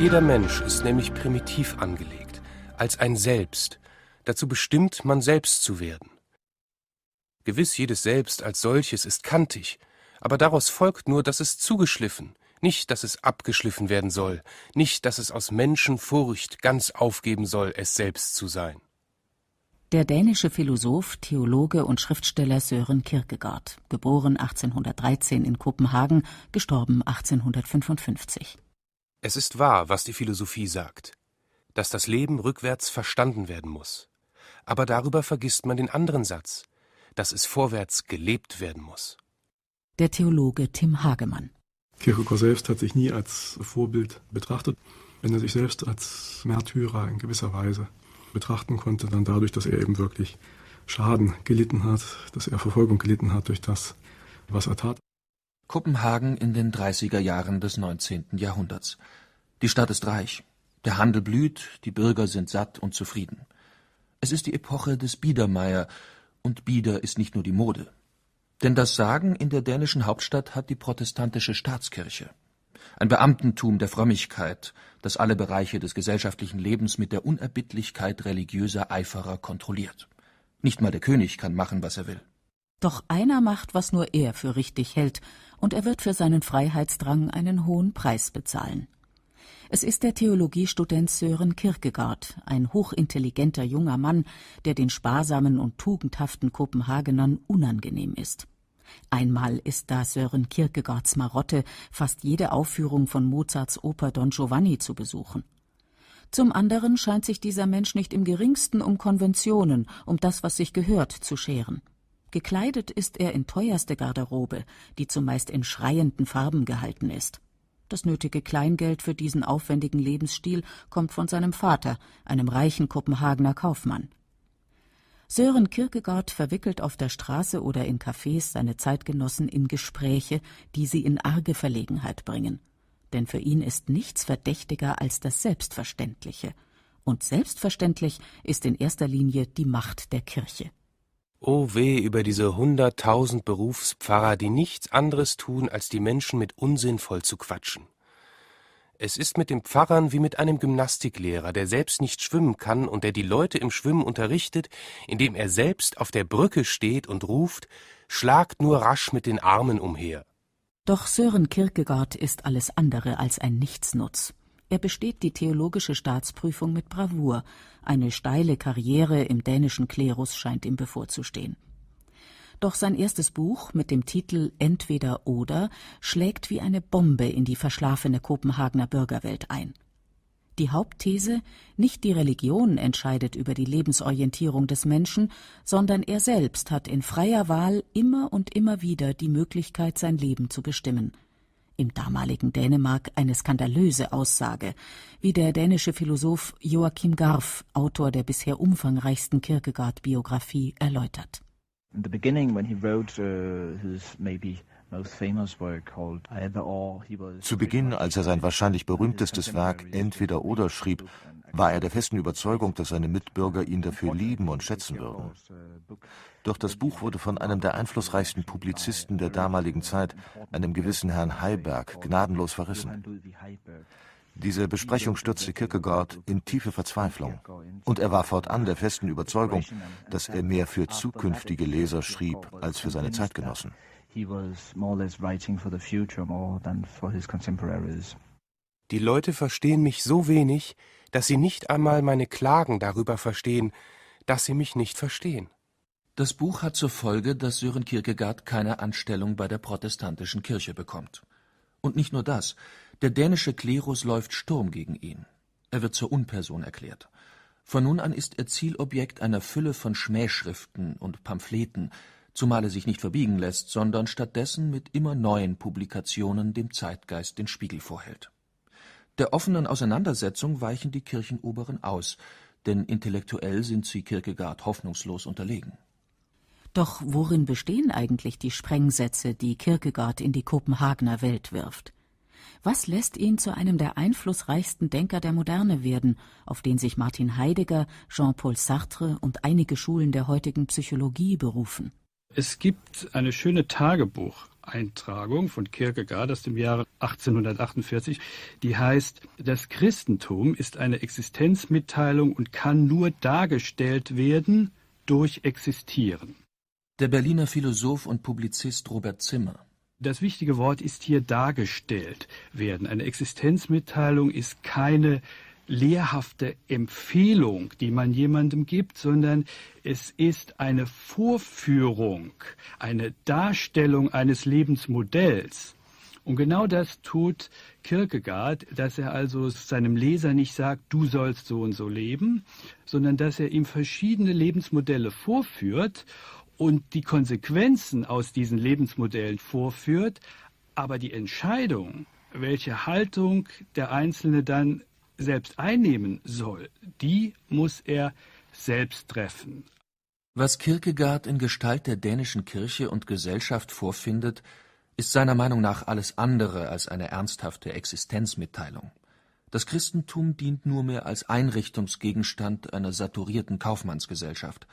Jeder Mensch ist nämlich primitiv angelegt, als ein Selbst, dazu bestimmt, man selbst zu werden. Gewiss, jedes Selbst als solches ist kantig, aber daraus folgt nur, dass es zugeschliffen, nicht, dass es abgeschliffen werden soll, nicht, dass es aus Menschenfurcht ganz aufgeben soll, es selbst zu sein. Der dänische Philosoph, Theologe und Schriftsteller Søren Kierkegaard, geboren 1813 in Kopenhagen, gestorben 1855. Es ist wahr, was die Philosophie sagt, dass das Leben rückwärts verstanden werden muss. Aber darüber vergisst man den anderen Satz, dass es vorwärts gelebt werden muss. Der Theologe Tim Hagemann. Kierkegaard selbst hat sich nie als Vorbild betrachtet. Wenn er sich selbst als Märtyrer in gewisser Weise betrachten konnte, dann dadurch, dass er eben wirklich Schaden gelitten hat, dass er Verfolgung gelitten hat durch das, was er tat. Kopenhagen in den 30er Jahren des 19. Jahrhunderts. Die Stadt ist reich, der Handel blüht, die Bürger sind satt und zufrieden. Es ist die Epoche des Biedermeier, und Bieder ist nicht nur die Mode. Denn das Sagen in der dänischen Hauptstadt hat die protestantische Staatskirche. Ein Beamtentum der Frömmigkeit, das alle Bereiche des gesellschaftlichen Lebens mit der Unerbittlichkeit religiöser Eiferer kontrolliert. Nicht mal der König kann machen, was er will. Doch einer macht, was nur er für richtig hält, und er wird für seinen Freiheitsdrang einen hohen Preis bezahlen. Es ist der Theologiestudent Sören Kierkegaard, ein hochintelligenter junger Mann, der den sparsamen und tugendhaften Kopenhagenern unangenehm ist. Einmal ist da Sören Kierkegaards Marotte, fast jede Aufführung von Mozarts Oper Don Giovanni zu besuchen. Zum anderen scheint sich dieser Mensch nicht im geringsten um Konventionen, um das, was sich gehört, zu scheren. Gekleidet ist er in teuerste Garderobe, die zumeist in schreienden Farben gehalten ist. Das nötige Kleingeld für diesen aufwendigen Lebensstil kommt von seinem Vater, einem reichen Kopenhagener Kaufmann. Sören Kierkegaard verwickelt auf der Straße oder in Cafés seine Zeitgenossen in Gespräche, die sie in arge Verlegenheit bringen. Denn für ihn ist nichts verdächtiger als das Selbstverständliche. Und selbstverständlich ist in erster Linie die Macht der Kirche. O oh weh über diese hunderttausend Berufspfarrer, die nichts anderes tun, als die Menschen mit Unsinn voll zu quatschen. Es ist mit den Pfarrern wie mit einem Gymnastiklehrer, der selbst nicht schwimmen kann und der die Leute im Schwimmen unterrichtet, indem er selbst auf der Brücke steht und ruft Schlagt nur rasch mit den Armen umher. Doch Sören Kierkegaard ist alles andere als ein Nichtsnutz. Er besteht die theologische Staatsprüfung mit Bravour. Eine steile Karriere im dänischen Klerus scheint ihm bevorzustehen. Doch sein erstes Buch mit dem Titel Entweder oder schlägt wie eine Bombe in die verschlafene Kopenhagener Bürgerwelt ein. Die Hauptthese, nicht die Religion entscheidet über die Lebensorientierung des Menschen, sondern er selbst hat in freier Wahl immer und immer wieder die Möglichkeit, sein Leben zu bestimmen. Im damaligen Dänemark eine skandalöse Aussage, wie der dänische Philosoph Joachim Garf, Autor der bisher umfangreichsten Kierkegaard-Biografie, erläutert. In the beginning, when he wrote uh, his maybe zu Beginn, als er sein wahrscheinlich berühmtestes Werk Entweder oder schrieb, war er der festen Überzeugung, dass seine Mitbürger ihn dafür lieben und schätzen würden. Doch das Buch wurde von einem der einflussreichsten Publizisten der damaligen Zeit, einem gewissen Herrn Heiberg, gnadenlos verrissen. Diese Besprechung stürzte Kierkegaard in tiefe Verzweiflung. Und er war fortan der festen Überzeugung, dass er mehr für zukünftige Leser schrieb als für seine Zeitgenossen. Die Leute verstehen mich so wenig, dass sie nicht einmal meine Klagen darüber verstehen, dass sie mich nicht verstehen. Das Buch hat zur Folge, dass Sören Kierkegaard keine Anstellung bei der protestantischen Kirche bekommt. Und nicht nur das, der dänische Klerus läuft Sturm gegen ihn. Er wird zur Unperson erklärt. Von nun an ist er Zielobjekt einer Fülle von Schmähschriften und Pamphleten, zumal er sich nicht verbiegen lässt, sondern stattdessen mit immer neuen Publikationen dem Zeitgeist den Spiegel vorhält. Der offenen Auseinandersetzung weichen die Kirchenoberen aus, denn intellektuell sind sie Kierkegaard hoffnungslos unterlegen. Doch worin bestehen eigentlich die Sprengsätze, die Kierkegaard in die Kopenhagener Welt wirft? Was lässt ihn zu einem der einflussreichsten Denker der Moderne werden, auf den sich Martin Heidegger, Jean-Paul Sartre und einige Schulen der heutigen Psychologie berufen? Es gibt eine schöne Tagebuch Eintragung von Kierkegaard aus dem Jahre 1848, die heißt, das Christentum ist eine Existenzmitteilung und kann nur dargestellt werden durch Existieren. Der Berliner Philosoph und Publizist Robert Zimmer. Das wichtige Wort ist hier dargestellt werden. Eine Existenzmitteilung ist keine lehrhafte Empfehlung, die man jemandem gibt, sondern es ist eine Vorführung, eine Darstellung eines Lebensmodells. Und genau das tut Kierkegaard, dass er also seinem Leser nicht sagt, du sollst so und so leben, sondern dass er ihm verschiedene Lebensmodelle vorführt und die Konsequenzen aus diesen Lebensmodellen vorführt, aber die Entscheidung, welche Haltung der Einzelne dann selbst einnehmen soll, die muss er selbst treffen. Was Kierkegaard in Gestalt der dänischen Kirche und Gesellschaft vorfindet, ist seiner Meinung nach alles andere als eine ernsthafte Existenzmitteilung. Das Christentum dient nur mehr als Einrichtungsgegenstand einer saturierten Kaufmannsgesellschaft.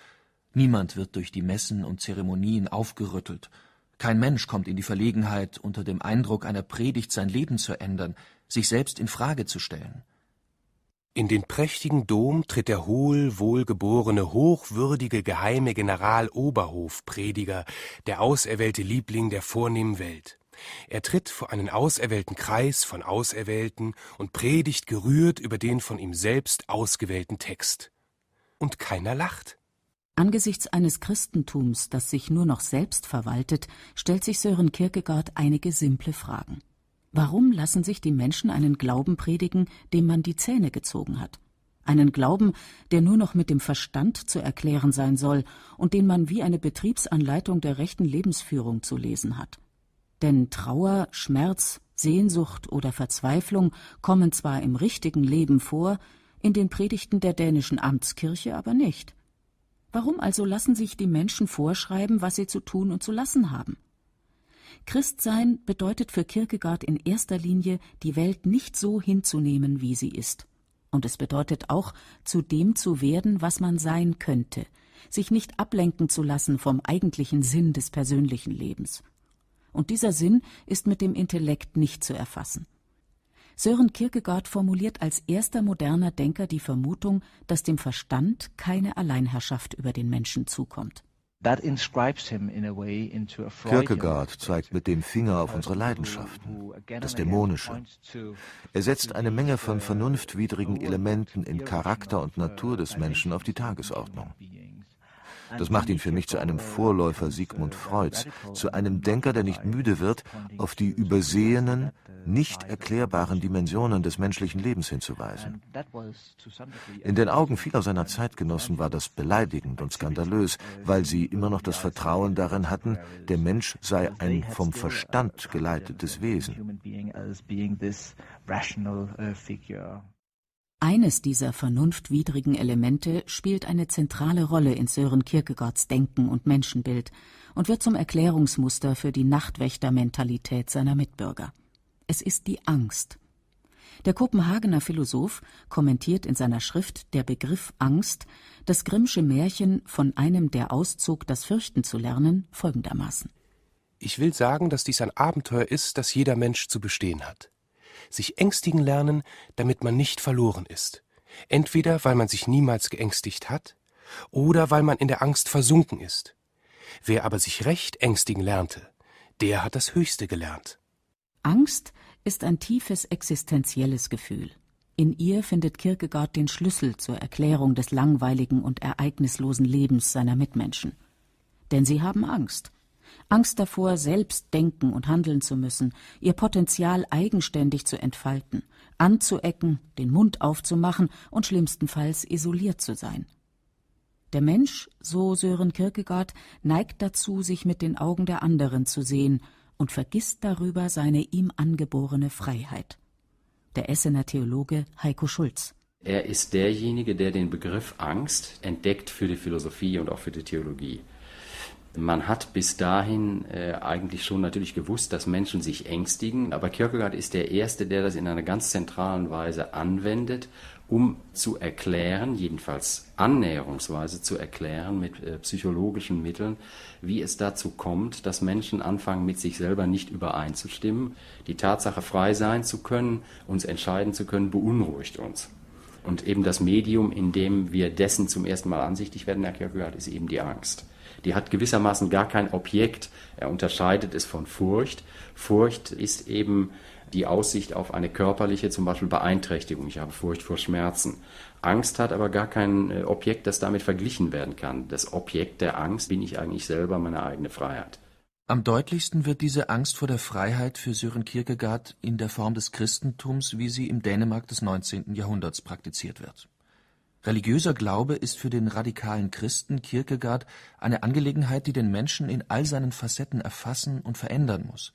Niemand wird durch die Messen und Zeremonien aufgerüttelt. Kein Mensch kommt in die Verlegenheit, unter dem Eindruck einer Predigt sein Leben zu ändern, sich selbst in Frage zu stellen. In den prächtigen Dom tritt der hohl wohlgeborene, hochwürdige, geheime General-Oberhof-Prediger, der auserwählte Liebling der vornehmen Welt. Er tritt vor einen auserwählten Kreis von Auserwählten und predigt gerührt über den von ihm selbst ausgewählten Text. Und keiner lacht. Angesichts eines Christentums, das sich nur noch selbst verwaltet, stellt sich Sören Kierkegaard einige simple Fragen. Warum lassen sich die Menschen einen Glauben predigen, dem man die Zähne gezogen hat? Einen Glauben, der nur noch mit dem Verstand zu erklären sein soll und den man wie eine Betriebsanleitung der rechten Lebensführung zu lesen hat. Denn Trauer, Schmerz, Sehnsucht oder Verzweiflung kommen zwar im richtigen Leben vor, in den Predigten der dänischen Amtskirche aber nicht. Warum also lassen sich die Menschen vorschreiben, was sie zu tun und zu lassen haben? Christsein bedeutet für Kierkegaard in erster Linie, die Welt nicht so hinzunehmen, wie sie ist. Und es bedeutet auch, zu dem zu werden, was man sein könnte, sich nicht ablenken zu lassen vom eigentlichen Sinn des persönlichen Lebens. Und dieser Sinn ist mit dem Intellekt nicht zu erfassen. Sören Kierkegaard formuliert als erster moderner Denker die Vermutung, dass dem Verstand keine Alleinherrschaft über den Menschen zukommt. Kierkegaard zeigt mit dem Finger auf unsere Leidenschaften, das Dämonische. Er setzt eine Menge von vernunftwidrigen Elementen in Charakter und Natur des Menschen auf die Tagesordnung. Das macht ihn für mich zu einem Vorläufer Sigmund Freuds, zu einem Denker, der nicht müde wird, auf die übersehenen, nicht erklärbaren Dimensionen des menschlichen Lebens hinzuweisen. In den Augen vieler seiner Zeitgenossen war das beleidigend und skandalös, weil sie immer noch das Vertrauen darin hatten, der Mensch sei ein vom Verstand geleitetes Wesen. Eines dieser vernunftwidrigen Elemente spielt eine zentrale Rolle in Sören Kierkegaards Denken und Menschenbild und wird zum Erklärungsmuster für die Nachtwächtermentalität seiner Mitbürger. Es ist die Angst. Der Kopenhagener Philosoph kommentiert in seiner Schrift Der Begriff Angst das Grimmsche Märchen von einem, der auszog, das Fürchten zu lernen, folgendermaßen. Ich will sagen, dass dies ein Abenteuer ist, das jeder Mensch zu bestehen hat sich ängstigen lernen, damit man nicht verloren ist. Entweder weil man sich niemals geängstigt hat, oder weil man in der Angst versunken ist. Wer aber sich recht ängstigen lernte, der hat das Höchste gelernt. Angst ist ein tiefes existenzielles Gefühl. In ihr findet Kierkegaard den Schlüssel zur Erklärung des langweiligen und ereignislosen Lebens seiner Mitmenschen. Denn sie haben Angst, Angst davor, selbst denken und handeln zu müssen, ihr Potenzial eigenständig zu entfalten, anzuecken, den Mund aufzumachen und schlimmstenfalls isoliert zu sein. Der Mensch, so Sören Kierkegaard, neigt dazu, sich mit den Augen der anderen zu sehen und vergisst darüber seine ihm angeborene Freiheit. Der Essener Theologe Heiko Schulz. Er ist derjenige, der den Begriff Angst entdeckt für die Philosophie und auch für die Theologie. Man hat bis dahin äh, eigentlich schon natürlich gewusst, dass Menschen sich ängstigen, aber Kierkegaard ist der Erste, der das in einer ganz zentralen Weise anwendet, um zu erklären, jedenfalls annäherungsweise zu erklären mit äh, psychologischen Mitteln, wie es dazu kommt, dass Menschen anfangen, mit sich selber nicht übereinzustimmen. Die Tatsache, frei sein zu können, uns entscheiden zu können, beunruhigt uns. Und eben das Medium, in dem wir dessen zum ersten Mal ansichtig werden, Herr Kierkegaard, ist eben die Angst die hat gewissermaßen gar kein Objekt. Er unterscheidet es von Furcht. Furcht ist eben die Aussicht auf eine körperliche, zum Beispiel Beeinträchtigung. Ich habe Furcht vor Schmerzen. Angst hat aber gar kein äh, Objekt, das damit verglichen werden kann. Das Objekt der Angst bin ich eigentlich selber, meine eigene Freiheit. Am deutlichsten wird diese Angst vor der Freiheit für Sören Kierkegaard in der Form des Christentums, wie sie im Dänemark des 19. Jahrhunderts praktiziert wird. Religiöser Glaube ist für den radikalen Christen Kierkegaard eine Angelegenheit, die den Menschen in all seinen Facetten erfassen und verändern muss.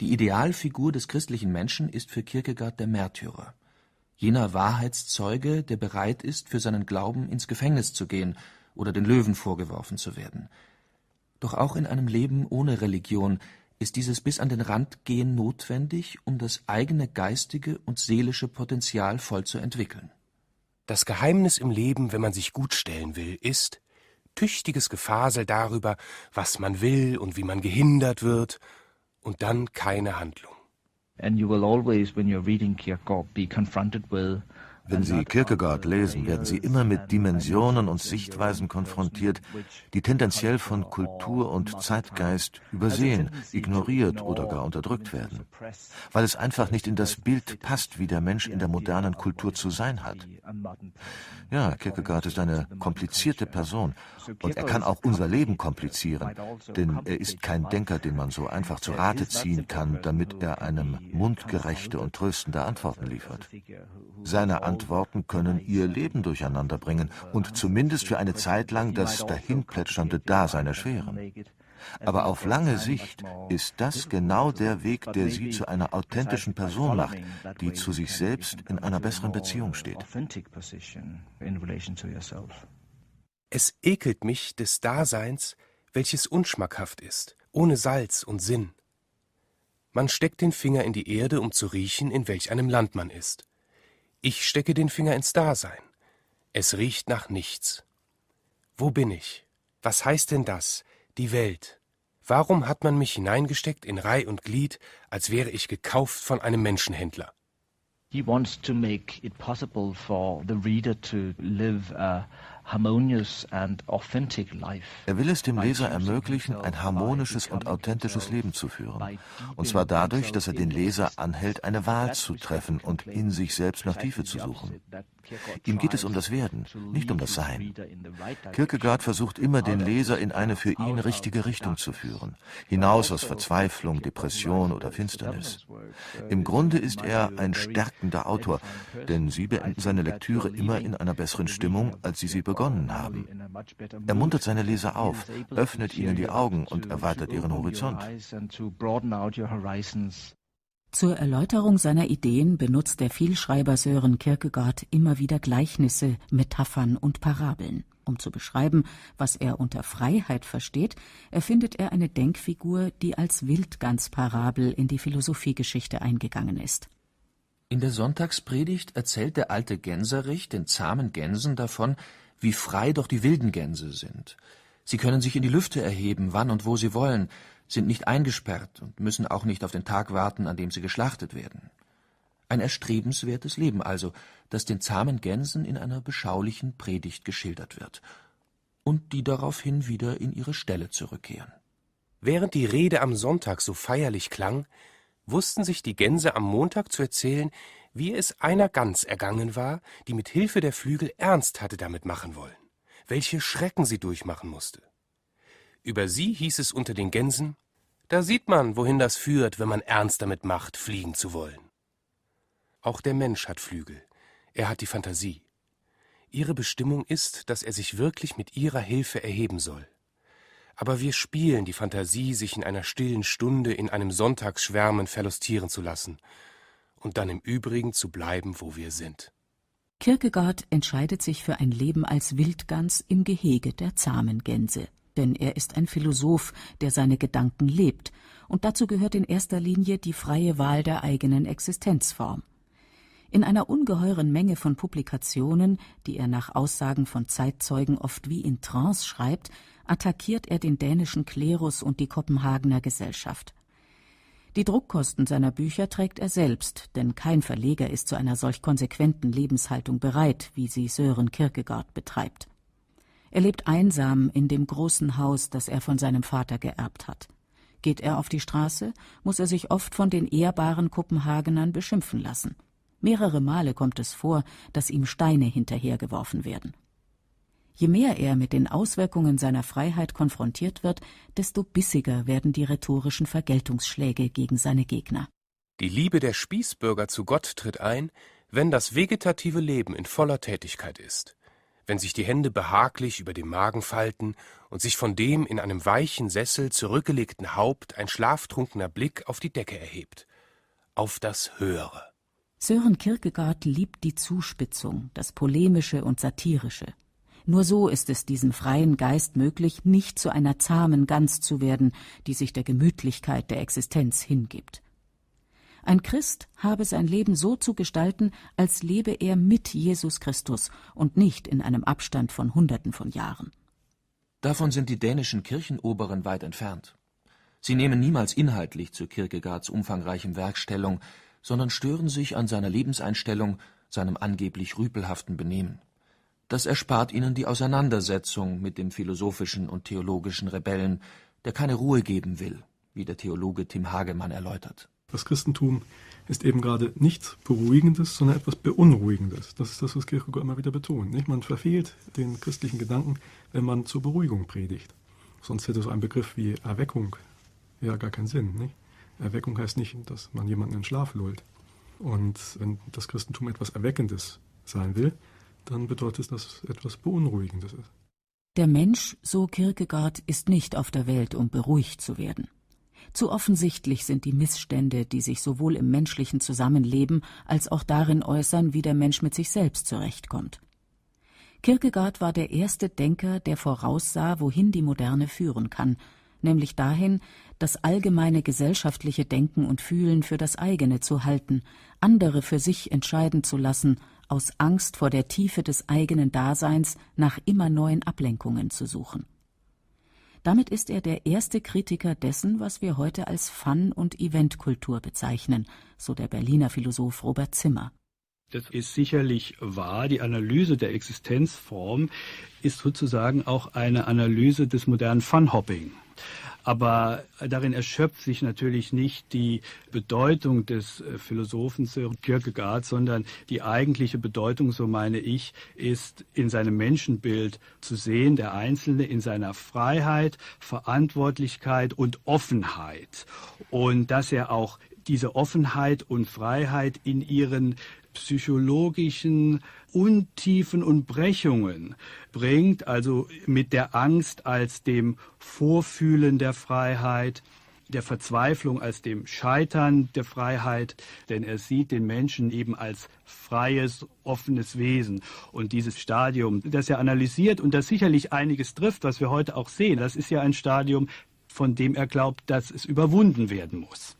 Die Idealfigur des christlichen Menschen ist für Kierkegaard der Märtyrer, jener Wahrheitszeuge, der bereit ist, für seinen Glauben ins Gefängnis zu gehen oder den Löwen vorgeworfen zu werden. Doch auch in einem Leben ohne Religion ist dieses bis an den Rand gehen notwendig, um das eigene geistige und seelische Potenzial voll zu entwickeln das Geheimnis im Leben, wenn man sich gut stellen will, ist tüchtiges Gefasel darüber, was man will und wie man gehindert wird, und dann keine Handlung. And you will always, when you're reading Kierkegaard, be confronted with wenn Sie Kierkegaard lesen, werden Sie immer mit Dimensionen und Sichtweisen konfrontiert, die tendenziell von Kultur und Zeitgeist übersehen, ignoriert oder gar unterdrückt werden, weil es einfach nicht in das Bild passt, wie der Mensch in der modernen Kultur zu sein hat. Ja, Kierkegaard ist eine komplizierte Person und er kann auch unser Leben komplizieren, denn er ist kein Denker, den man so einfach zu Rate ziehen kann, damit er einem mundgerechte und tröstende Antworten liefert. Seine Antworten können ihr Leben durcheinander bringen und zumindest für eine Zeit lang das dahinplätschernde Dasein erschweren. Aber auf lange Sicht ist das genau der Weg, der sie zu einer authentischen Person macht, die zu sich selbst in einer besseren Beziehung steht. Es ekelt mich des Daseins, welches unschmackhaft ist, ohne Salz und Sinn. Man steckt den Finger in die Erde, um zu riechen, in welch einem Land man ist. Ich stecke den Finger ins Dasein. Es riecht nach nichts. Wo bin ich? Was heißt denn das? Die Welt. Warum hat man mich hineingesteckt in Reih und Glied, als wäre ich gekauft von einem Menschenhändler? He wants to make it possible for the reader to live a er will es dem Leser ermöglichen, ein harmonisches und authentisches Leben zu führen. Und zwar dadurch, dass er den Leser anhält, eine Wahl zu treffen und in sich selbst nach Tiefe zu suchen. Ihm geht es um das Werden, nicht um das Sein. Kierkegaard versucht immer, den Leser in eine für ihn richtige Richtung zu führen, hinaus aus Verzweiflung, Depression oder Finsternis. Im Grunde ist er ein stärkender Autor, denn Sie beenden seine Lektüre immer in einer besseren Stimmung, als Sie sie begonnen haben. Er muntert seine Leser auf, öffnet ihnen die Augen und erweitert ihren Horizont. Zur Erläuterung seiner Ideen benutzt der Vielschreiber Sören Kierkegaard immer wieder Gleichnisse, Metaphern und Parabeln. Um zu beschreiben, was er unter Freiheit versteht, erfindet er eine Denkfigur, die als Wildgans-Parabel in die Philosophiegeschichte eingegangen ist. In der Sonntagspredigt erzählt der alte Gänserich den zahmen Gänsen davon, wie frei doch die wilden Gänse sind. Sie können sich in die Lüfte erheben, wann und wo sie wollen, sind nicht eingesperrt und müssen auch nicht auf den Tag warten, an dem sie geschlachtet werden. Ein erstrebenswertes Leben also, das den zahmen Gänsen in einer beschaulichen Predigt geschildert wird und die daraufhin wieder in ihre Ställe zurückkehren. Während die Rede am Sonntag so feierlich klang, wussten sich die Gänse am Montag zu erzählen, wie es einer Gans ergangen war, die mit Hilfe der Flügel ernst hatte damit machen wollen, welche Schrecken sie durchmachen musste. Über sie hieß es unter den Gänsen, da sieht man, wohin das führt, wenn man ernst damit macht, fliegen zu wollen. Auch der Mensch hat Flügel, er hat die Fantasie. Ihre Bestimmung ist, dass er sich wirklich mit ihrer Hilfe erheben soll. Aber wir spielen die Fantasie, sich in einer stillen Stunde in einem Sonntagsschwärmen verlustieren zu lassen und dann im Übrigen zu bleiben, wo wir sind. Kierkegaard entscheidet sich für ein Leben als Wildgans im Gehege der zahmen Gänse. denn er ist ein Philosoph, der seine Gedanken lebt, und dazu gehört in erster Linie die freie Wahl der eigenen Existenzform. In einer ungeheuren Menge von Publikationen, die er nach Aussagen von Zeitzeugen oft wie in Trance schreibt, attackiert er den dänischen Klerus und die Kopenhagener Gesellschaft. Die Druckkosten seiner Bücher trägt er selbst, denn kein Verleger ist zu einer solch konsequenten Lebenshaltung bereit, wie sie Sören Kierkegaard betreibt. Er lebt einsam in dem großen Haus, das er von seinem Vater geerbt hat. Geht er auf die Straße, muss er sich oft von den ehrbaren Kopenhagenern beschimpfen lassen. Mehrere Male kommt es vor, dass ihm Steine hinterhergeworfen werden. Je mehr er mit den Auswirkungen seiner Freiheit konfrontiert wird, desto bissiger werden die rhetorischen Vergeltungsschläge gegen seine Gegner. Die Liebe der Spießbürger zu Gott tritt ein, wenn das vegetative Leben in voller Tätigkeit ist, wenn sich die Hände behaglich über dem Magen falten und sich von dem in einem weichen Sessel zurückgelegten Haupt ein schlaftrunkener Blick auf die Decke erhebt, auf das Höhere. Sören Kierkegaard liebt die Zuspitzung, das Polemische und Satirische. Nur so ist es diesem freien Geist möglich, nicht zu einer zahmen Gans zu werden, die sich der Gemütlichkeit der Existenz hingibt. Ein Christ habe sein Leben so zu gestalten, als lebe er mit Jesus Christus und nicht in einem Abstand von Hunderten von Jahren. Davon sind die dänischen Kirchenoberen weit entfernt. Sie nehmen niemals inhaltlich zu Kierkegaards umfangreichem Werk Stellung, sondern stören sich an seiner Lebenseinstellung, seinem angeblich rüpelhaften Benehmen. Das erspart ihnen die Auseinandersetzung mit dem philosophischen und theologischen Rebellen, der keine Ruhe geben will, wie der Theologe Tim Hagemann erläutert. Das Christentum ist eben gerade nichts Beruhigendes, sondern etwas Beunruhigendes. Das ist das, was Kierkegaard immer wieder betont. Nicht? Man verfehlt den christlichen Gedanken, wenn man zur Beruhigung predigt. Sonst hätte so ein Begriff wie Erweckung ja gar keinen Sinn. Nicht? Erweckung heißt nicht, dass man jemanden in Schlaf lullt. Und wenn das Christentum etwas Erweckendes sein will, dann bedeutet das etwas Beunruhigendes ist. Der Mensch, so Kierkegaard, ist nicht auf der Welt, um beruhigt zu werden. Zu offensichtlich sind die Missstände, die sich sowohl im menschlichen Zusammenleben als auch darin äußern, wie der Mensch mit sich selbst zurechtkommt. Kierkegaard war der erste Denker, der voraussah, wohin die Moderne führen kann, nämlich dahin, das allgemeine gesellschaftliche Denken und Fühlen für das eigene zu halten, andere für sich entscheiden zu lassen aus Angst vor der Tiefe des eigenen Daseins nach immer neuen Ablenkungen zu suchen. Damit ist er der erste Kritiker dessen, was wir heute als Fun- und Eventkultur bezeichnen, so der Berliner Philosoph Robert Zimmer. Das ist sicherlich wahr. Die Analyse der Existenzform ist sozusagen auch eine Analyse des modernen Funhopping. Aber darin erschöpft sich natürlich nicht die Bedeutung des äh, Philosophen Kierkegaard, sondern die eigentliche Bedeutung, so meine ich, ist in seinem Menschenbild zu sehen, der Einzelne in seiner Freiheit, Verantwortlichkeit und Offenheit. Und dass er auch diese Offenheit und Freiheit in ihren psychologischen Untiefen und Brechungen bringt, also mit der Angst als dem Vorfühlen der Freiheit, der Verzweiflung als dem Scheitern der Freiheit, denn er sieht den Menschen eben als freies, offenes Wesen. Und dieses Stadium, das er analysiert und das sicherlich einiges trifft, was wir heute auch sehen, das ist ja ein Stadium, von dem er glaubt, dass es überwunden werden muss.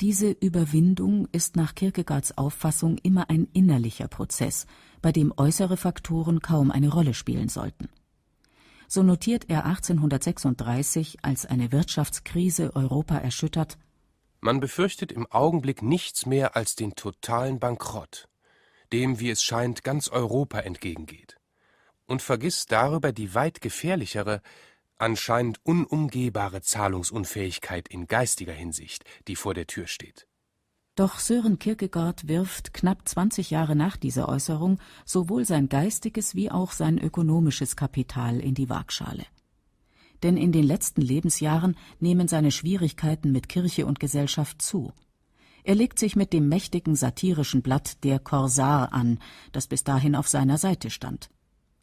Diese Überwindung ist nach Kierkegaards Auffassung immer ein innerlicher Prozess, bei dem äußere Faktoren kaum eine Rolle spielen sollten. So notiert er 1836, als eine Wirtschaftskrise Europa erschüttert Man befürchtet im Augenblick nichts mehr als den totalen Bankrott, dem, wie es scheint, ganz Europa entgegengeht, und vergisst darüber die weit gefährlichere, anscheinend unumgehbare Zahlungsunfähigkeit in geistiger Hinsicht, die vor der Tür steht. Doch Sören Kierkegaard wirft knapp 20 Jahre nach dieser Äußerung sowohl sein geistiges wie auch sein ökonomisches Kapital in die Waagschale. Denn in den letzten Lebensjahren nehmen seine Schwierigkeiten mit Kirche und Gesellschaft zu. Er legt sich mit dem mächtigen satirischen Blatt Der Korsar an, das bis dahin auf seiner Seite stand.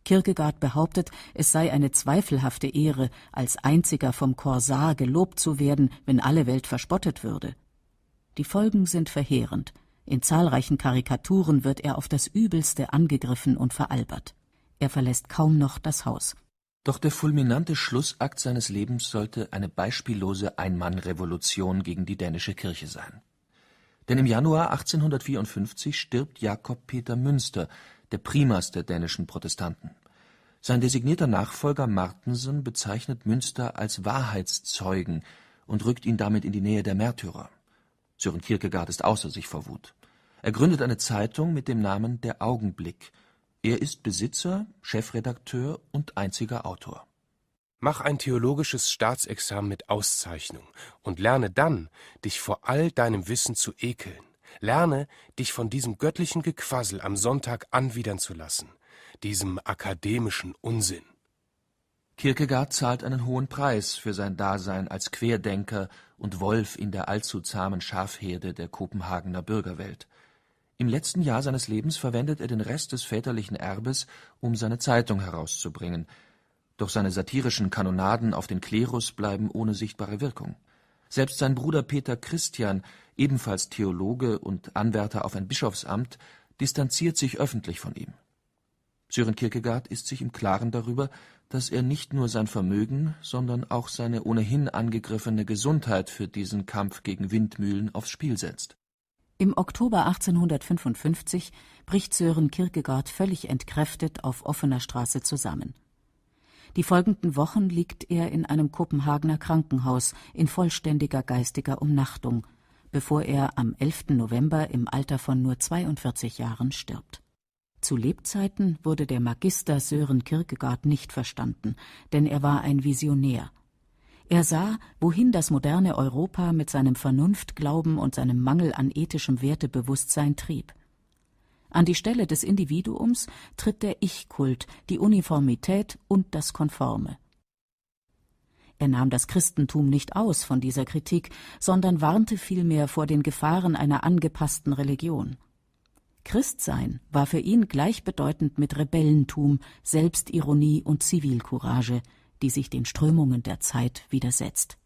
Kierkegaard behauptet, es sei eine zweifelhafte Ehre, als einziger vom Korsar gelobt zu werden, wenn alle Welt verspottet würde. Die Folgen sind verheerend. In zahlreichen Karikaturen wird er auf das Übelste angegriffen und veralbert. Er verlässt kaum noch das Haus. Doch der fulminante Schlussakt seines Lebens sollte eine beispiellose Einmannrevolution gegen die dänische Kirche sein. Denn im Januar 1854 stirbt Jakob Peter Münster, der Primas der dänischen Protestanten. Sein designierter Nachfolger Martensen bezeichnet Münster als Wahrheitszeugen und rückt ihn damit in die Nähe der Märtyrer. Sören Kierkegaard ist außer sich vor Wut. Er gründet eine Zeitung mit dem Namen Der Augenblick – er ist Besitzer, Chefredakteur und einziger Autor. Mach ein theologisches Staatsexamen mit Auszeichnung und lerne dann, dich vor all deinem Wissen zu ekeln. Lerne, dich von diesem göttlichen Gequassel am Sonntag anwidern zu lassen, diesem akademischen Unsinn. Kierkegaard zahlt einen hohen Preis für sein Dasein als Querdenker und Wolf in der allzu zahmen Schafherde der Kopenhagener Bürgerwelt. Im letzten Jahr seines Lebens verwendet er den Rest des väterlichen Erbes, um seine Zeitung herauszubringen. Doch seine satirischen Kanonaden auf den Klerus bleiben ohne sichtbare Wirkung. Selbst sein Bruder Peter Christian, ebenfalls Theologe und Anwärter auf ein Bischofsamt, distanziert sich öffentlich von ihm. Sören Kierkegaard ist sich im Klaren darüber, dass er nicht nur sein Vermögen, sondern auch seine ohnehin angegriffene Gesundheit für diesen Kampf gegen Windmühlen aufs Spiel setzt. Im Oktober 1855 bricht Sören Kierkegaard völlig entkräftet auf offener Straße zusammen. Die folgenden Wochen liegt er in einem Kopenhagener Krankenhaus in vollständiger geistiger Umnachtung, bevor er am 11. November im Alter von nur 42 Jahren stirbt. Zu Lebzeiten wurde der Magister Sören Kierkegaard nicht verstanden, denn er war ein Visionär – er sah, wohin das moderne Europa mit seinem Vernunftglauben und seinem Mangel an ethischem Wertebewusstsein trieb. An die Stelle des Individuums tritt der Ich-Kult, die Uniformität und das Konforme. Er nahm das Christentum nicht aus von dieser Kritik, sondern warnte vielmehr vor den Gefahren einer angepassten Religion. Christsein war für ihn gleichbedeutend mit Rebellentum, Selbstironie und Zivilcourage, die sich den Strömungen der Zeit widersetzt